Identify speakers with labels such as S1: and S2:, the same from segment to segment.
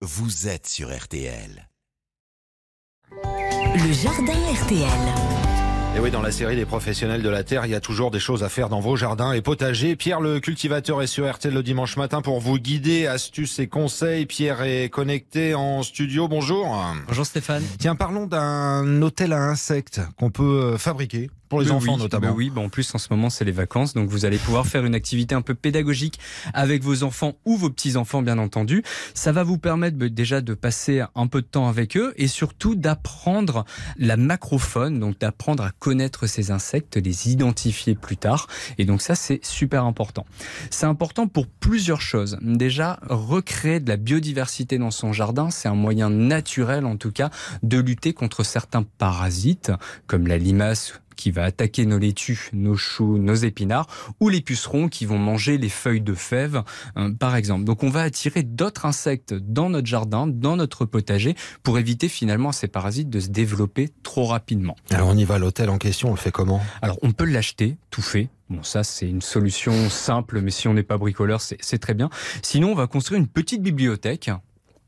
S1: vous êtes sur RTL.
S2: Le jardin RTL.
S3: Et oui, dans la série des professionnels de la terre, il y a toujours des choses à faire dans vos jardins et potagers. Pierre le cultivateur est sur RTL le dimanche matin pour vous guider, astuces et conseils. Pierre est connecté en studio. Bonjour.
S4: Bonjour Stéphane.
S3: Tiens, parlons d'un hôtel à insectes qu'on peut euh, fabriquer pour les enfants
S4: oui,
S3: notamment.
S4: oui, bah en plus en ce moment c'est les vacances, donc vous allez pouvoir faire une activité un peu pédagogique avec vos enfants ou vos petits-enfants bien entendu. Ça va vous permettre bah, déjà de passer un peu de temps avec eux et surtout d'apprendre la macrofaune, donc d'apprendre à connaître ces insectes, les identifier plus tard. Et donc ça c'est super important. C'est important pour plusieurs choses. Déjà, recréer de la biodiversité dans son jardin, c'est un moyen naturel en tout cas de lutter contre certains parasites comme la limace qui va attaquer nos laitues, nos choux, nos épinards, ou les pucerons qui vont manger les feuilles de fèves, euh, par exemple. Donc on va attirer d'autres insectes dans notre jardin, dans notre potager, pour éviter finalement à ces parasites de se développer trop rapidement.
S3: Alors on y va, l'hôtel en question, on le fait comment?
S4: Alors on peut l'acheter tout fait. Bon, ça c'est une solution simple, mais si on n'est pas bricoleur, c'est très bien. Sinon, on va construire une petite bibliothèque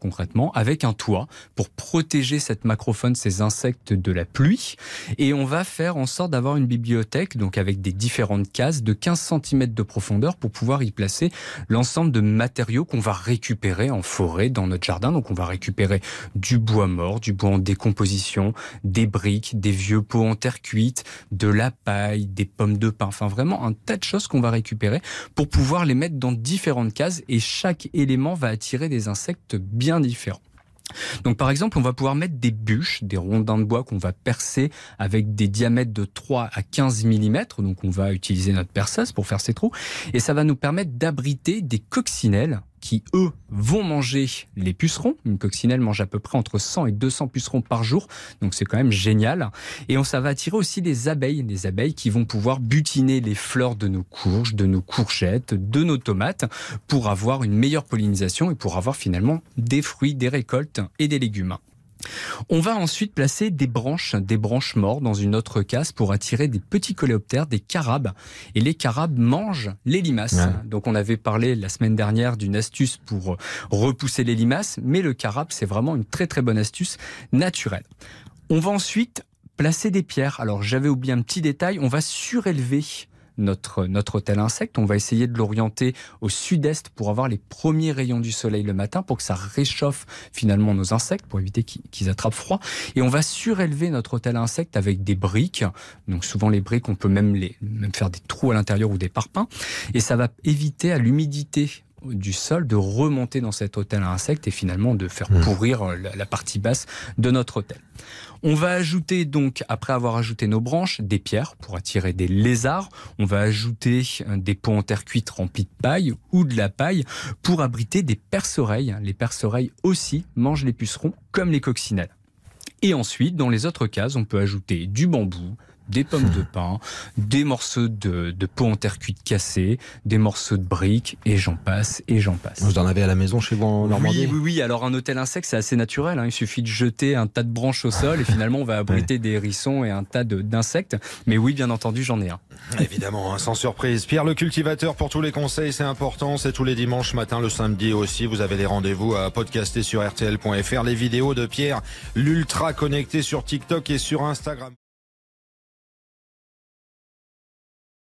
S4: concrètement, avec un toit pour protéger cette macrofaune, ces insectes de la pluie. Et on va faire en sorte d'avoir une bibliothèque, donc avec des différentes cases de 15 cm de profondeur pour pouvoir y placer l'ensemble de matériaux qu'on va récupérer en forêt dans notre jardin. Donc on va récupérer du bois mort, du bois en décomposition, des briques, des vieux pots en terre cuite, de la paille, des pommes de pin, enfin vraiment un tas de choses qu'on va récupérer pour pouvoir les mettre dans différentes cases et chaque élément va attirer des insectes bien différents. Donc par exemple, on va pouvoir mettre des bûches, des rondins de bois qu'on va percer avec des diamètres de 3 à 15 mm. Donc on va utiliser notre perceuse pour faire ces trous. Et ça va nous permettre d'abriter des coccinelles qui, eux, vont manger les pucerons. Une coccinelle mange à peu près entre 100 et 200 pucerons par jour. Donc c'est quand même génial. Et on, ça va attirer aussi des abeilles. Des abeilles qui vont pouvoir butiner les fleurs de nos courges, de nos courgettes, de nos tomates pour avoir une meilleure pollinisation et pour avoir finalement des fruits, des récoltes et des légumes. On va ensuite placer des branches, des branches mortes dans une autre case pour attirer des petits coléoptères, des carabes. Et les carabes mangent les limaces.
S3: Ouais.
S4: Donc on avait parlé la semaine dernière d'une astuce pour repousser les limaces, mais le carabe c'est vraiment une très très bonne astuce naturelle. On va ensuite placer des pierres. Alors j'avais oublié un petit détail, on va surélever notre, notre hôtel insecte. On va essayer de l'orienter au sud-est pour avoir les premiers rayons du soleil le matin, pour que ça réchauffe finalement nos insectes, pour éviter qu'ils attrapent froid. Et on va surélever notre hôtel insecte avec des briques. Donc souvent les briques, on peut même, les, même faire des trous à l'intérieur ou des parpaings. Et ça va éviter à l'humidité du sol de remonter dans cet hôtel à insectes et finalement de faire
S3: Mmh.
S4: pourrir euh, la, la partie basse de notre hôtel. On va ajouter donc, après avoir ajouté nos branches, des pierres pour attirer des lézards. On va ajouter euh, des pots en terre cuite remplis de paille ou de la paille pour abriter des perce-oreilles. Les perce-oreilles aussi mangent les pucerons comme les coccinelles. Et ensuite, dans les autres cases, on peut ajouter du bambou, des pommes de pin, des morceaux de, de peau en terre cuite cassés, des morceaux de briques, et j'en passe, et j'en passe.
S3: Vous en avez à la maison chez vous en Normandie
S4: Oui, oui, oui. Alors un hôtel insecte, c'est assez naturel. hein. Il suffit de jeter un tas de branches au sol et finalement on va abriter des hérissons et un tas d'insectes. Mais oui, bien entendu, j'en ai un.
S3: Évidemment, hein, sans surprise. Pierre le cultivateur pour tous les conseils, c'est important. C'est tous les dimanches matin, le samedi aussi. Vous avez les rendez-vous à podcaster sur rtl.fr. Les vidéos de Pierre, l'ultra connecté sur TikTok et sur Instagram.